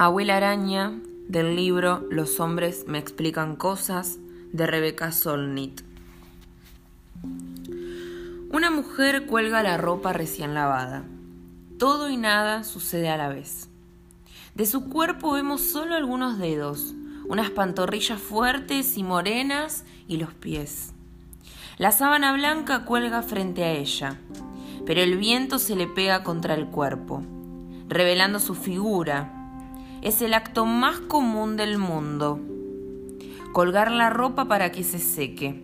Abuela Araña del libro Los hombres me explican cosas de Rebeca Solnit. Una mujer cuelga la ropa recién lavada. Todo y nada sucede a la vez. De su cuerpo vemos solo algunos dedos, unas pantorrillas fuertes y morenas y los pies. La sábana blanca cuelga frente a ella, pero el viento se le pega contra el cuerpo, revelando su figura. Es el acto más común del mundo. Colgar la ropa para que se seque.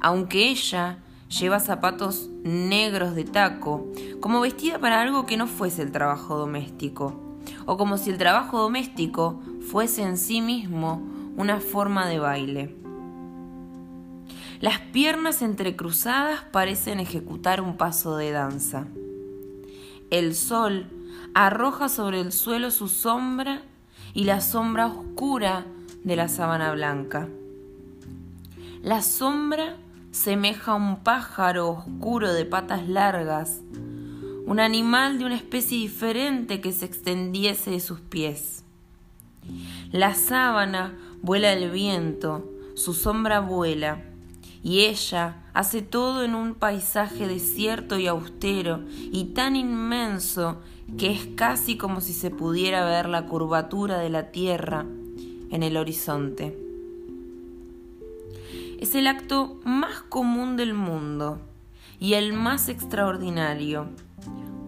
Aunque ella lleva zapatos negros de taco, como vestida para algo que no fuese el trabajo doméstico, o como si el trabajo doméstico fuese en sí mismo una forma de baile. Las piernas entrecruzadas parecen ejecutar un paso de danza. El sol arroja sobre el suelo su sombra y la sombra oscura de la sábana blanca. La sombra semeja a un pájaro oscuro de patas largas, un animal de una especie diferente que se extendiese de sus pies. La sábana vuela el viento, su sombra vuela y ella hace todo en un paisaje desierto y austero y tan inmenso que es casi como si se pudiera ver la curvatura de la tierra en el horizonte. Es el acto más común del mundo y el más extraordinario,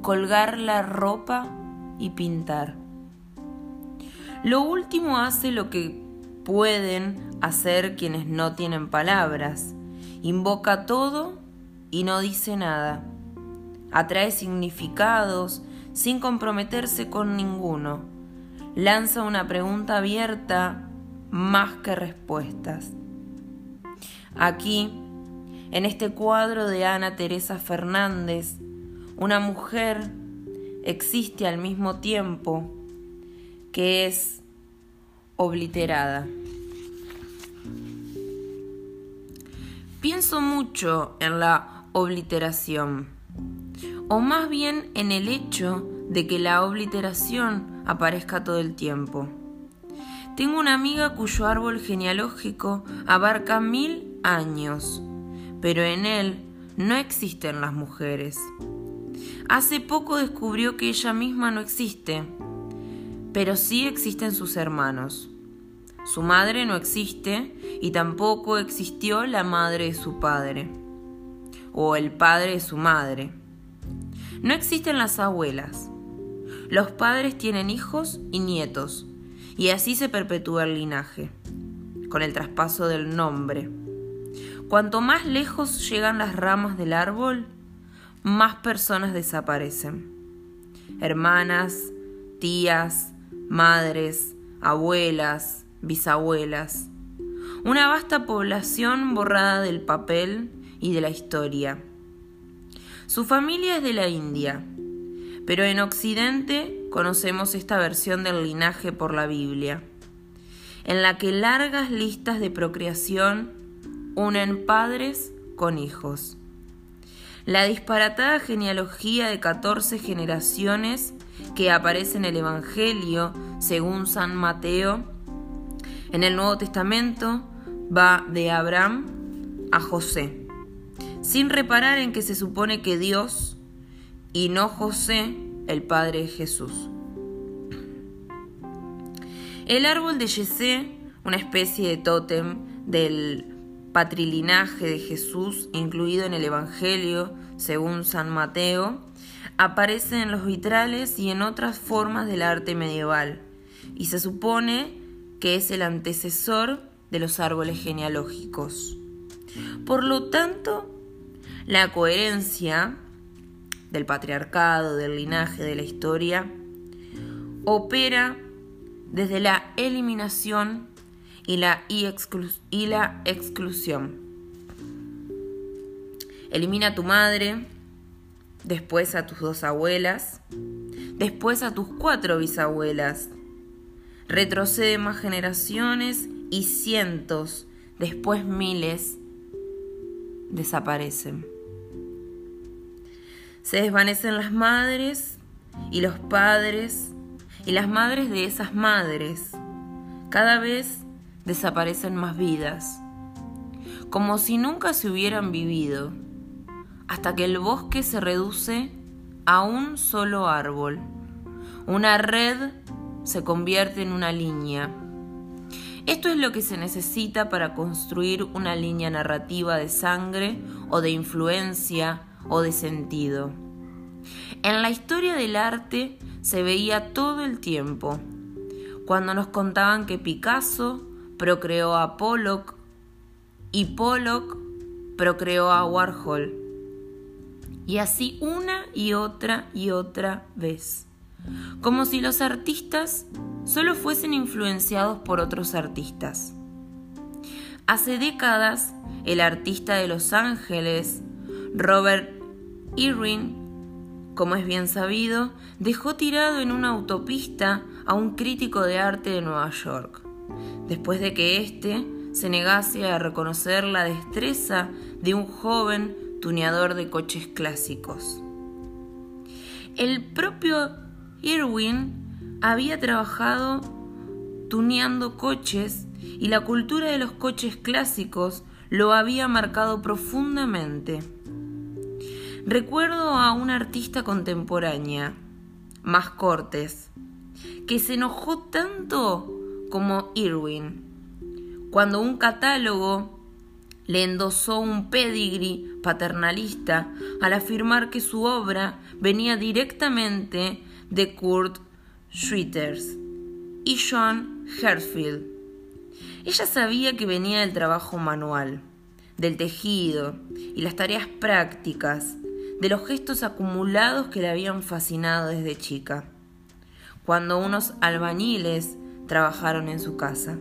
colgar la ropa y pintar. Lo último hace lo que pueden hacer quienes no tienen palabras, Invoca todo y no dice nada. Atrae significados sin comprometerse con ninguno. Lanza una pregunta abierta más que respuestas. Aquí, en este cuadro de Ana Teresa Fernández, una mujer existe al mismo tiempo que es obliterada. Pienso mucho en la obliteración, o más bien en el hecho de que la obliteración aparezca todo el tiempo. Tengo una amiga cuyo árbol genealógico abarca mil años, pero en él no existen las mujeres. Hace poco descubrió que ella misma no existe, pero sí existen sus hermanos. Su madre no existe y tampoco existió la madre de su padre o el padre de su madre. No existen las abuelas. Los padres tienen hijos y nietos y así se perpetúa el linaje, con el traspaso del nombre. Cuanto más lejos llegan las ramas del árbol, más personas desaparecen. Hermanas, tías, madres, abuelas, bisabuelas, una vasta población borrada del papel y de la historia. Su familia es de la India, pero en Occidente conocemos esta versión del linaje por la Biblia, en la que largas listas de procreación unen padres con hijos. La disparatada genealogía de 14 generaciones que aparece en el Evangelio según San Mateo en el Nuevo Testamento va de Abraham a José, sin reparar en que se supone que Dios y no José, el padre de Jesús. El árbol de Yesé, una especie de tótem del patrilinaje de Jesús incluido en el Evangelio según San Mateo, aparece en los vitrales y en otras formas del arte medieval y se supone que es el antecesor de los árboles genealógicos. Por lo tanto, la coherencia del patriarcado, del linaje, de la historia, opera desde la eliminación y la, y la exclusión. Elimina a tu madre, después a tus dos abuelas, después a tus cuatro bisabuelas, Retrocede más generaciones y cientos, después miles, desaparecen. Se desvanecen las madres y los padres y las madres de esas madres. Cada vez desaparecen más vidas, como si nunca se hubieran vivido, hasta que el bosque se reduce a un solo árbol. Una red se convierte en una línea. Esto es lo que se necesita para construir una línea narrativa de sangre o de influencia o de sentido. En la historia del arte se veía todo el tiempo. Cuando nos contaban que Picasso procreó a Pollock y Pollock procreó a Warhol. Y así una y otra y otra vez. Como si los artistas solo fuesen influenciados por otros artistas. Hace décadas, el artista de Los Ángeles, Robert Irwin, como es bien sabido, dejó tirado en una autopista a un crítico de arte de Nueva York, después de que éste se negase a reconocer la destreza de un joven tuneador de coches clásicos. El propio Irwin había trabajado tuneando coches y la cultura de los coches clásicos lo había marcado profundamente. Recuerdo a una artista contemporánea, más Cortes, que se enojó tanto como Irwin cuando un catálogo le endosó un pedigree paternalista al afirmar que su obra venía directamente de Kurt Schwitters y John Herfield. Ella sabía que venía del trabajo manual, del tejido y las tareas prácticas de los gestos acumulados que le habían fascinado desde chica, cuando unos albañiles trabajaron en su casa.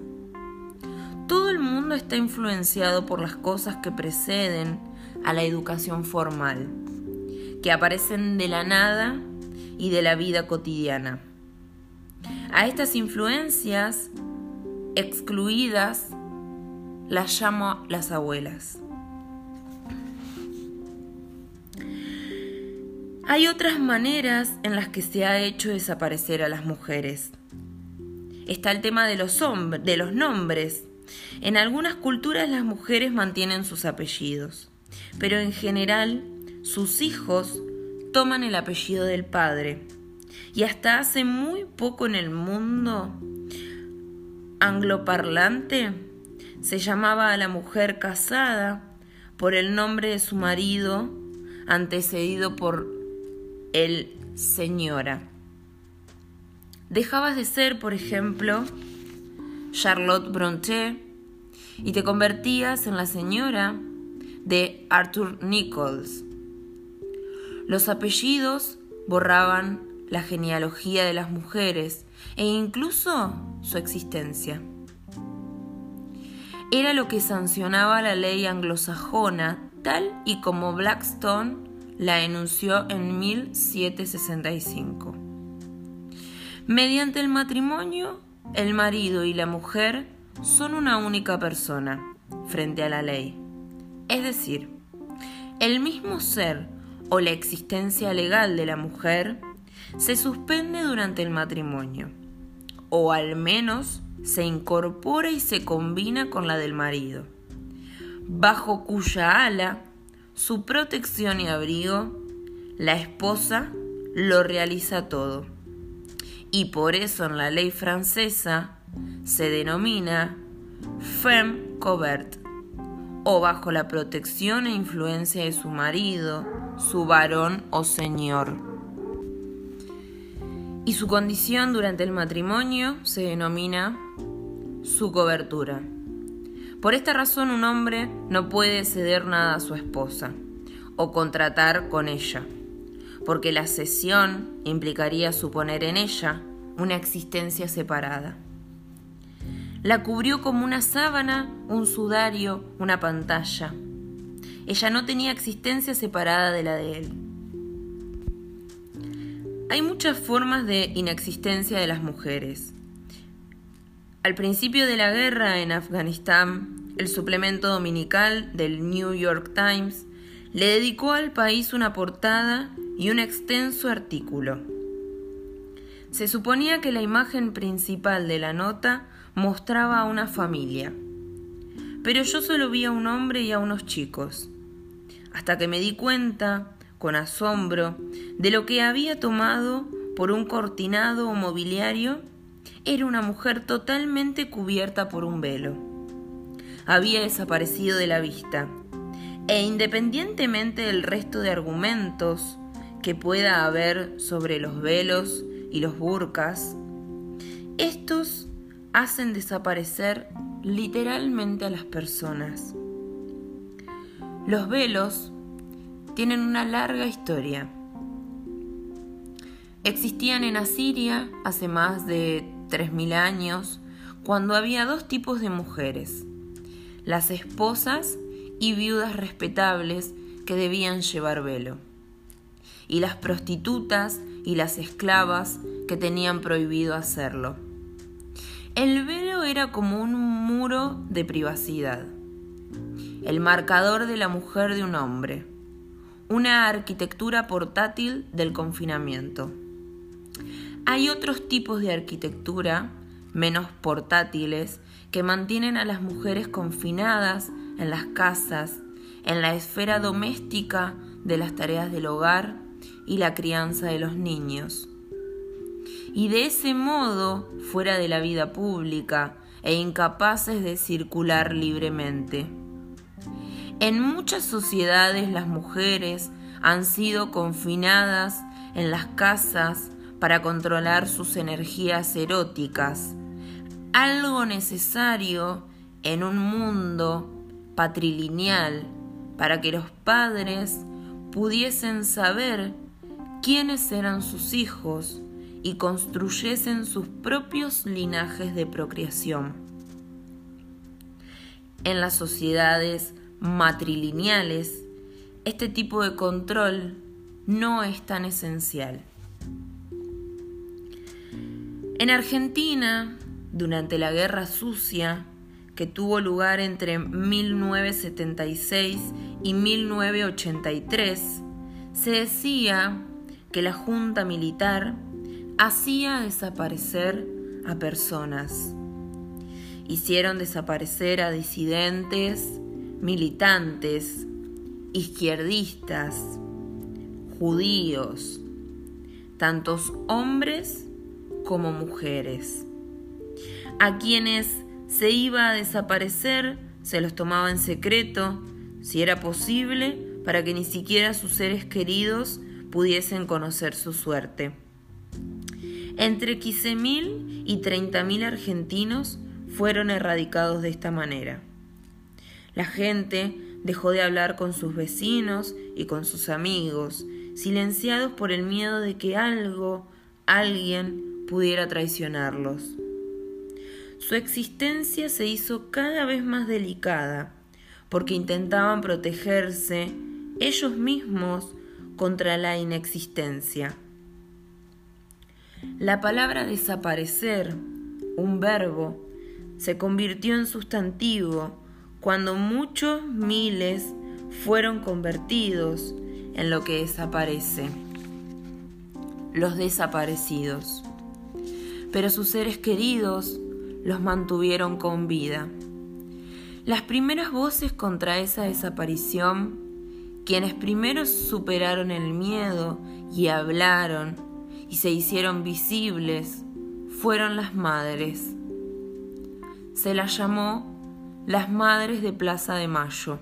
Todo el mundo está influenciado por las cosas que preceden a la educación formal, que aparecen de la nada y de la vida cotidiana. A estas influencias excluidas las llamo las abuelas. Hay otras maneras en las que se ha hecho desaparecer a las mujeres. Está el tema de los, de los nombres. En algunas culturas las mujeres mantienen sus apellidos, pero en general sus hijos toman el apellido del padre. Y hasta hace muy poco en el mundo angloparlante se llamaba a la mujer casada por el nombre de su marido antecedido por el señora. Dejabas de ser, por ejemplo, Charlotte Brontë y te convertías en la señora de Arthur Nichols. Los apellidos borraban la genealogía de las mujeres e incluso su existencia. Era lo que sancionaba la ley anglosajona tal y como Blackstone la enunció en 1765. Mediante el matrimonio, el marido y la mujer son una única persona frente a la ley. Es decir, el mismo ser o la existencia legal de la mujer se suspende durante el matrimonio, o al menos se incorpora y se combina con la del marido, bajo cuya ala su protección y abrigo, la esposa lo realiza todo. Y por eso en la ley francesa se denomina femme covert o bajo la protección e influencia de su marido, su varón o señor. Y su condición durante el matrimonio se denomina su cobertura. Por esta razón un hombre no puede ceder nada a su esposa o contratar con ella, porque la cesión implicaría suponer en ella una existencia separada. La cubrió como una sábana, un sudario, una pantalla. Ella no tenía existencia separada de la de él. Hay muchas formas de inexistencia de las mujeres. Al principio de la guerra en Afganistán, el suplemento dominical del New York Times le dedicó al país una portada y un extenso artículo. Se suponía que la imagen principal de la nota mostraba a una familia, pero yo solo vi a un hombre y a unos chicos, hasta que me di cuenta, con asombro, de lo que había tomado por un cortinado o mobiliario era una mujer totalmente cubierta por un velo. Había desaparecido de la vista, e independientemente del resto de argumentos que pueda haber sobre los velos y los burkas, estos hacen desaparecer literalmente a las personas. Los velos tienen una larga historia. Existían en Asiria hace más de 3.000 años, cuando había dos tipos de mujeres, las esposas y viudas respetables que debían llevar velo, y las prostitutas y las esclavas que tenían prohibido hacerlo. El velo era como un muro de privacidad, el marcador de la mujer de un hombre, una arquitectura portátil del confinamiento. Hay otros tipos de arquitectura, menos portátiles, que mantienen a las mujeres confinadas en las casas, en la esfera doméstica de las tareas del hogar y la crianza de los niños. Y de ese modo, fuera de la vida pública e incapaces de circular libremente. En muchas sociedades las mujeres han sido confinadas en las casas para controlar sus energías eróticas, algo necesario en un mundo patrilineal para que los padres pudiesen saber quiénes eran sus hijos y construyesen sus propios linajes de procreación. En las sociedades matrilineales, este tipo de control no es tan esencial. En Argentina, durante la Guerra Sucia, que tuvo lugar entre 1976 y 1983, se decía que la Junta Militar hacía desaparecer a personas. Hicieron desaparecer a disidentes, militantes, izquierdistas, judíos, tantos hombres como mujeres. A quienes se iba a desaparecer se los tomaba en secreto, si era posible, para que ni siquiera sus seres queridos pudiesen conocer su suerte. Entre 15.000 y 30.000 argentinos fueron erradicados de esta manera. La gente dejó de hablar con sus vecinos y con sus amigos, silenciados por el miedo de que algo, alguien pudiera traicionarlos. Su existencia se hizo cada vez más delicada porque intentaban protegerse ellos mismos contra la inexistencia. La palabra desaparecer, un verbo, se convirtió en sustantivo cuando muchos miles fueron convertidos en lo que desaparece, los desaparecidos pero sus seres queridos los mantuvieron con vida. Las primeras voces contra esa desaparición, quienes primero superaron el miedo y hablaron y se hicieron visibles, fueron las madres. Se las llamó las Madres de Plaza de Mayo.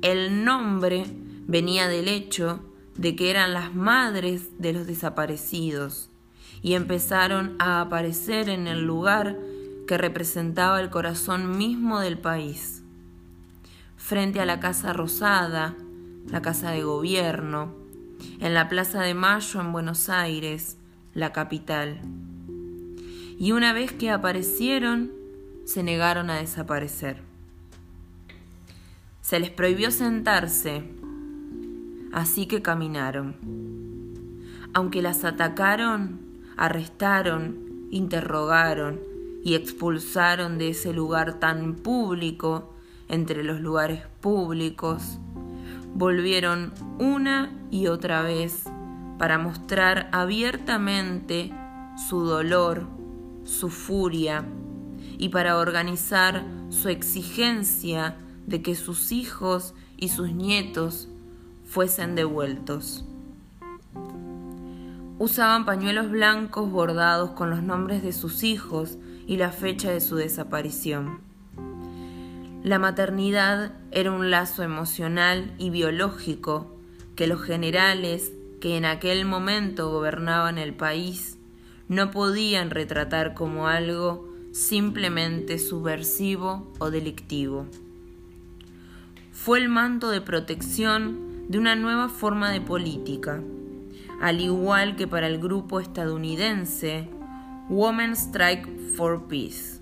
El nombre venía del hecho de que eran las madres de los desaparecidos y empezaron a aparecer en el lugar que representaba el corazón mismo del país, frente a la Casa Rosada, la Casa de Gobierno, en la Plaza de Mayo en Buenos Aires, la capital. Y una vez que aparecieron, se negaron a desaparecer. Se les prohibió sentarse, así que caminaron. Aunque las atacaron, arrestaron, interrogaron y expulsaron de ese lugar tan público entre los lugares públicos, volvieron una y otra vez para mostrar abiertamente su dolor, su furia y para organizar su exigencia de que sus hijos y sus nietos fuesen devueltos. Usaban pañuelos blancos bordados con los nombres de sus hijos y la fecha de su desaparición. La maternidad era un lazo emocional y biológico que los generales que en aquel momento gobernaban el país no podían retratar como algo simplemente subversivo o delictivo. Fue el manto de protección de una nueva forma de política, al igual que para el grupo estadounidense Women Strike for Peace,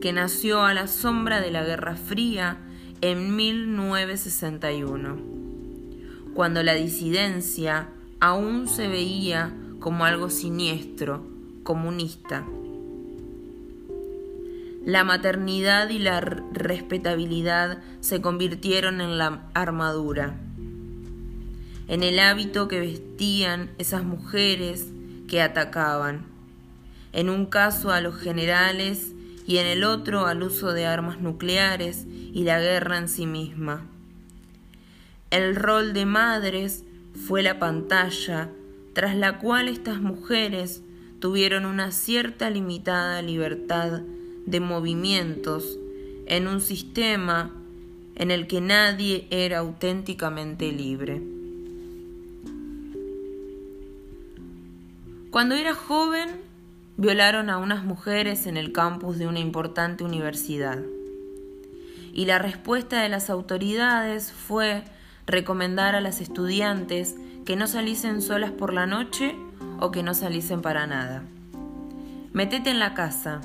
que nació a la sombra de la Guerra Fría en 1961, cuando la disidencia aún se veía como algo siniestro, comunista. La maternidad y la respetabilidad se convirtieron en la armadura, en el hábito que vestían esas mujeres que atacaban, en un caso a los generales y en el otro al uso de armas nucleares y la guerra en sí misma. El rol de madres fue la pantalla tras la cual estas mujeres tuvieron una cierta limitada libertad de movimientos en un sistema en el que nadie era auténticamente libre. Cuando era joven, violaron a unas mujeres en el campus de una importante universidad. Y la respuesta de las autoridades fue recomendar a las estudiantes que no saliesen solas por la noche o que no saliesen para nada. Metete en la casa,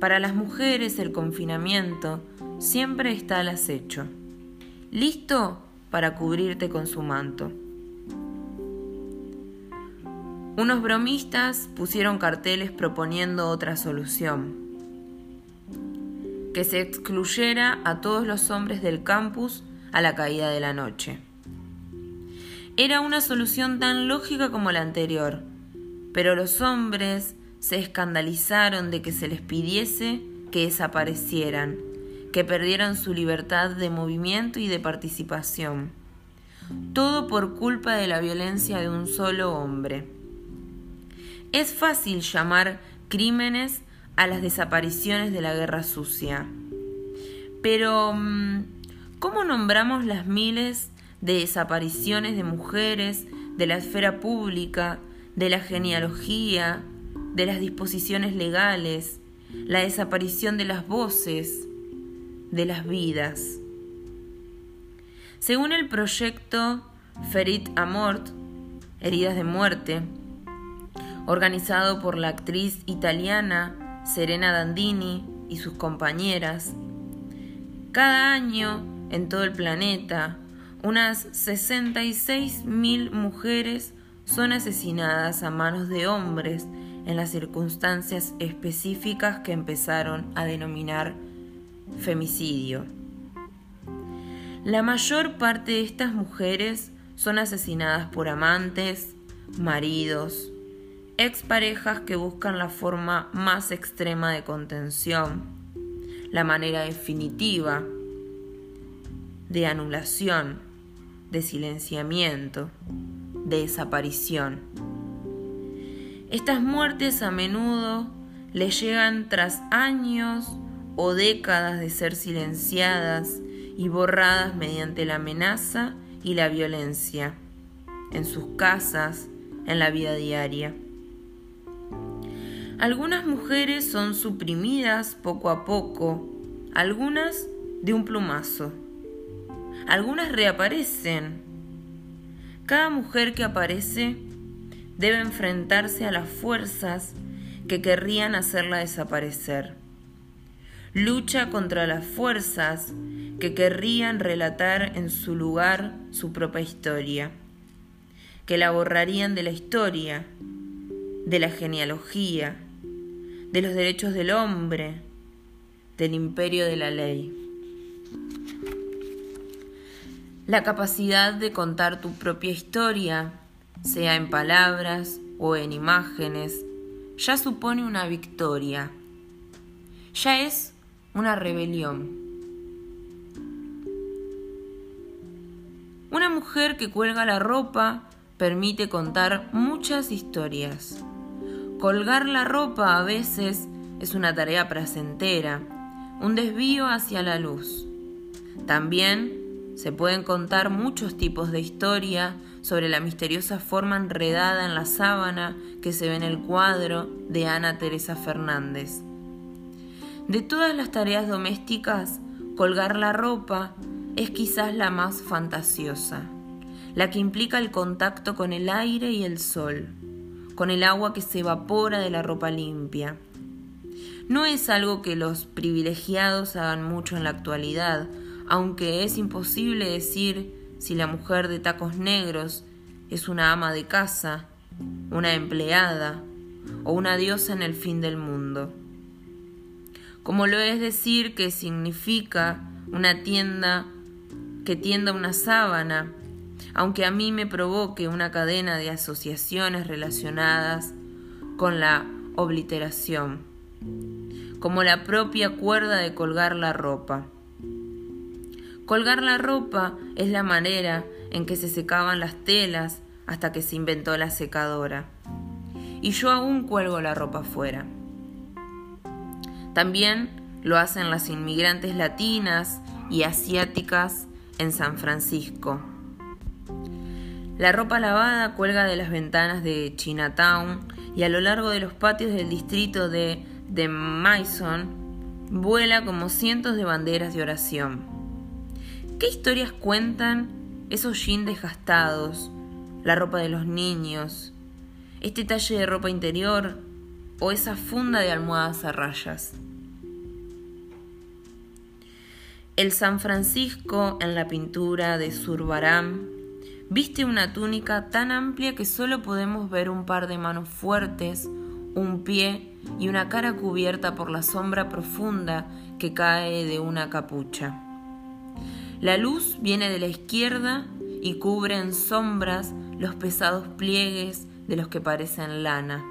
para las mujeres el confinamiento siempre está al acecho, listo para cubrirte con su manto. Unos bromistas pusieron carteles proponiendo otra solución, que se excluyera a todos los hombres del campus a la caída de la noche. Era una solución tan lógica como la anterior, pero los hombres se escandalizaron de que se les pidiese que desaparecieran, que perdieran su libertad de movimiento y de participación. Todo por culpa de la violencia de un solo hombre. Es fácil llamar crímenes a las desapariciones de la guerra sucia. Pero, mm, ¿cómo nombramos las miles de desapariciones de mujeres de la esfera pública, de la genealogía, de las disposiciones legales, la desaparición de las voces, de las vidas. Según el proyecto Ferit Amort, Heridas de Muerte, organizado por la actriz italiana Serena Dandini y sus compañeras, cada año en todo el planeta, unas 66.000 mujeres son asesinadas a manos de hombres en las circunstancias específicas que empezaron a denominar femicidio. La mayor parte de estas mujeres son asesinadas por amantes, maridos, exparejas que buscan la forma más extrema de contención, la manera definitiva de anulación, de silenciamiento, de desaparición. Estas muertes a menudo le llegan tras años o décadas de ser silenciadas y borradas mediante la amenaza y la violencia, en sus casas, en la vida diaria. Algunas mujeres son suprimidas poco a poco, algunas de un plumazo. Algunas reaparecen. Cada mujer que aparece debe enfrentarse a las fuerzas que querrían hacerla desaparecer. Lucha contra las fuerzas que querrían relatar en su lugar su propia historia, que la borrarían de la historia, de la genealogía, de los derechos del hombre, del imperio de la ley. La capacidad de contar tu propia historia, sea en palabras o en imágenes, ya supone una victoria. Ya es una rebelión. Una mujer que cuelga la ropa permite contar muchas historias. Colgar la ropa a veces es una tarea placentera, un desvío hacia la luz. También se pueden contar muchos tipos de historia sobre la misteriosa forma enredada en la sábana que se ve en el cuadro de Ana Teresa Fernández. De todas las tareas domésticas, colgar la ropa es quizás la más fantasiosa, la que implica el contacto con el aire y el sol, con el agua que se evapora de la ropa limpia. No es algo que los privilegiados hagan mucho en la actualidad, aunque es imposible decir si la mujer de tacos negros es una ama de casa, una empleada o una diosa en el fin del mundo. Como lo es decir que significa una tienda que tienda una sábana, aunque a mí me provoque una cadena de asociaciones relacionadas con la obliteración, como la propia cuerda de colgar la ropa. Colgar la ropa es la manera en que se secaban las telas hasta que se inventó la secadora. Y yo aún cuelgo la ropa afuera. También lo hacen las inmigrantes latinas y asiáticas en San Francisco. La ropa lavada cuelga de las ventanas de Chinatown y a lo largo de los patios del distrito de, de Mason vuela como cientos de banderas de oración. ¿Qué historias cuentan esos jeans desgastados, la ropa de los niños, este talle de ropa interior o esa funda de almohadas a rayas? El San Francisco en la pintura de Zurbarán viste una túnica tan amplia que solo podemos ver un par de manos fuertes, un pie y una cara cubierta por la sombra profunda que cae de una capucha. La luz viene de la izquierda y cubre en sombras los pesados pliegues de los que parecen lana.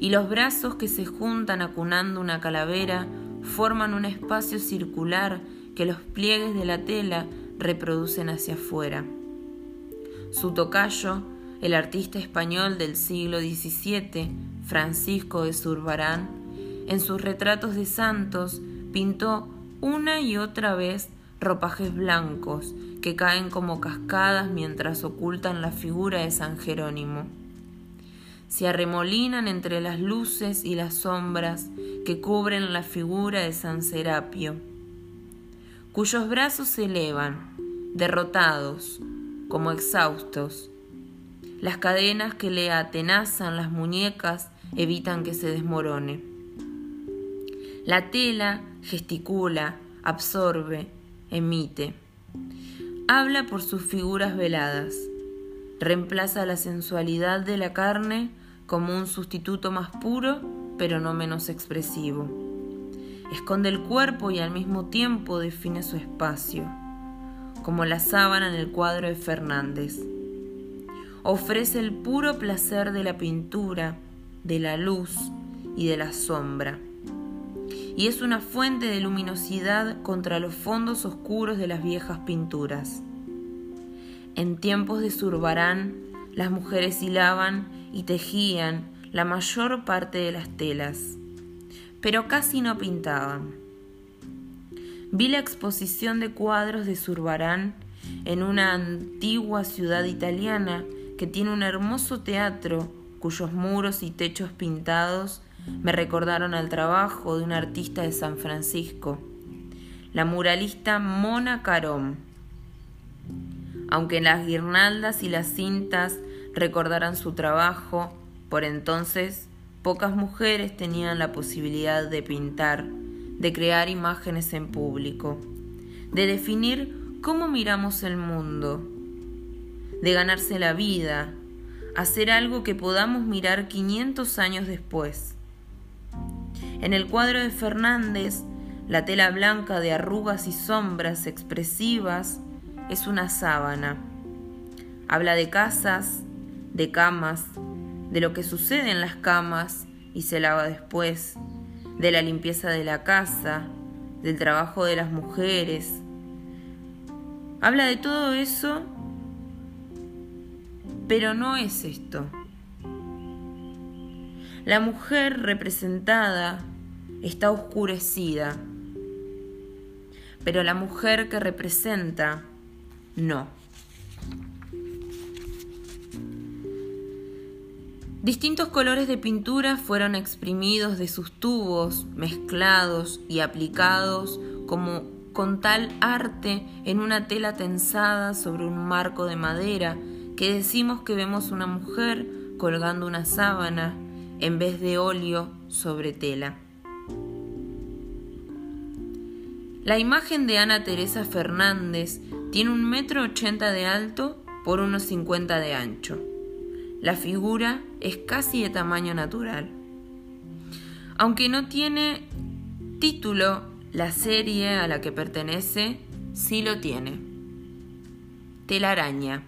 Y los brazos que se juntan acunando una calavera forman un espacio circular que los pliegues de la tela reproducen hacia afuera. Su tocayo, el artista español del siglo XVII, Francisco de Zurbarán, en sus retratos de santos pintó una y otra vez ropajes blancos que caen como cascadas mientras ocultan la figura de San Jerónimo. Se arremolinan entre las luces y las sombras que cubren la figura de San Serapio, cuyos brazos se elevan, derrotados, como exhaustos. Las cadenas que le atenazan las muñecas evitan que se desmorone. La tela gesticula, absorbe, emite. Habla por sus figuras veladas. Reemplaza la sensualidad de la carne como un sustituto más puro, pero no menos expresivo. Esconde el cuerpo y al mismo tiempo define su espacio, como la sábana en el cuadro de Fernández. Ofrece el puro placer de la pintura, de la luz y de la sombra y es una fuente de luminosidad contra los fondos oscuros de las viejas pinturas. En tiempos de Zurbarán, las mujeres hilaban y tejían la mayor parte de las telas, pero casi no pintaban. Vi la exposición de cuadros de Zurbarán en una antigua ciudad italiana que tiene un hermoso teatro cuyos muros y techos pintados me recordaron al trabajo de un artista de San Francisco, la muralista Mona Carón. Aunque las guirnaldas y las cintas recordaran su trabajo, por entonces pocas mujeres tenían la posibilidad de pintar, de crear imágenes en público, de definir cómo miramos el mundo, de ganarse la vida, hacer algo que podamos mirar 500 años después. En el cuadro de Fernández, la tela blanca de arrugas y sombras expresivas es una sábana. Habla de casas, de camas, de lo que sucede en las camas y se lava después, de la limpieza de la casa, del trabajo de las mujeres. Habla de todo eso, pero no es esto. La mujer representada está oscurecida, pero la mujer que representa no. Distintos colores de pintura fueron exprimidos de sus tubos, mezclados y aplicados como con tal arte en una tela tensada sobre un marco de madera que decimos que vemos una mujer colgando una sábana en vez de óleo sobre tela. La imagen de Ana Teresa Fernández tiene un metro ochenta de alto por unos cincuenta de ancho. La figura es casi de tamaño natural. Aunque no tiene título, la serie a la que pertenece sí lo tiene. Telaraña.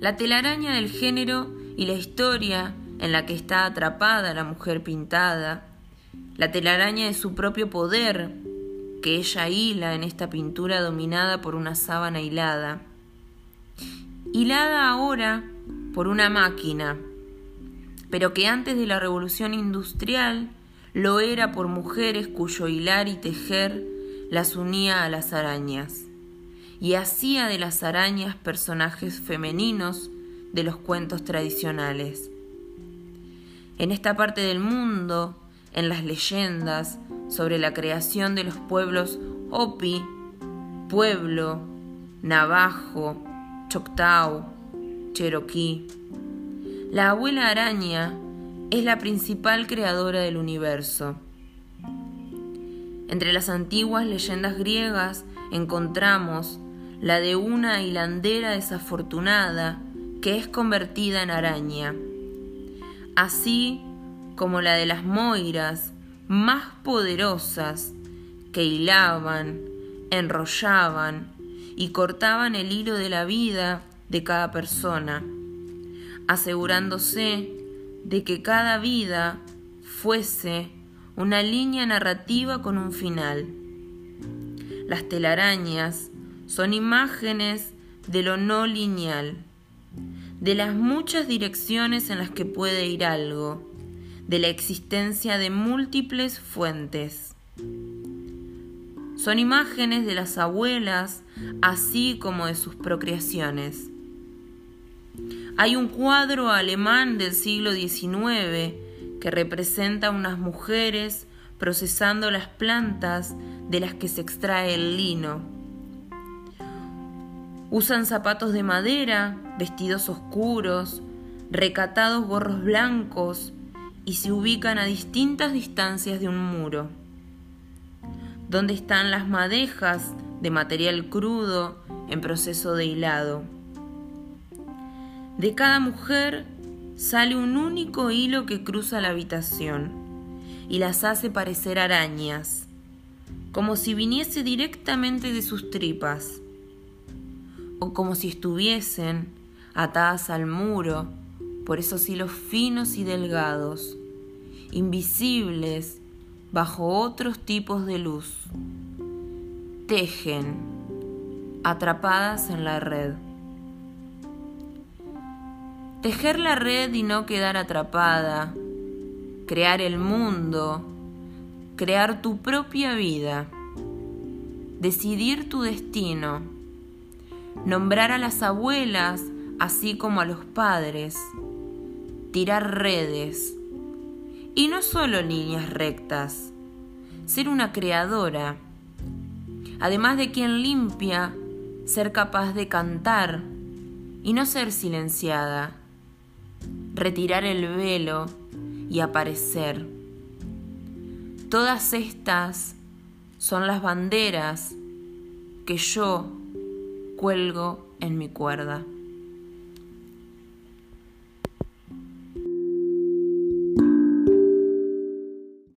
La telaraña del género y la historia en la que está atrapada la mujer pintada, la telaraña de su propio poder que ella hila en esta pintura dominada por una sábana hilada, hilada ahora por una máquina, pero que antes de la revolución industrial lo era por mujeres cuyo hilar y tejer las unía a las arañas, y hacía de las arañas personajes femeninos de los cuentos tradicionales. En esta parte del mundo, en las leyendas sobre la creación de los pueblos Hopi, Pueblo, Navajo, Choctaw, Cherokee. La abuela araña es la principal creadora del universo. Entre las antiguas leyendas griegas encontramos la de una hilandera desafortunada que es convertida en araña, así como la de las moiras más poderosas que hilaban, enrollaban y cortaban el hilo de la vida de cada persona, asegurándose de que cada vida fuese una línea narrativa con un final. Las telarañas son imágenes de lo no lineal, de las muchas direcciones en las que puede ir algo, de la existencia de múltiples fuentes. Son imágenes de las abuelas, así como de sus procreaciones. Hay un cuadro alemán del siglo XIX que representa unas mujeres procesando las plantas de las que se extrae el lino. Usan zapatos de madera, vestidos oscuros, recatados gorros blancos y se ubican a distintas distancias de un muro donde están las madejas de material crudo en proceso de hilado. De cada mujer sale un único hilo que cruza la habitación y las hace parecer arañas, como si viniese directamente de sus tripas, o como si estuviesen atadas al muro por esos hilos finos y delgados, invisibles bajo otros tipos de luz. Tejen, atrapadas en la red. Tejer la red y no quedar atrapada. Crear el mundo. Crear tu propia vida. Decidir tu destino. Nombrar a las abuelas así como a los padres. Tirar redes y no solo líneas rectas, ser una creadora. Además de quien limpia, ser capaz de cantar y no ser silenciada, retirar el velo y aparecer. Todas estas son las banderas que yo cuelgo en mi cuerda.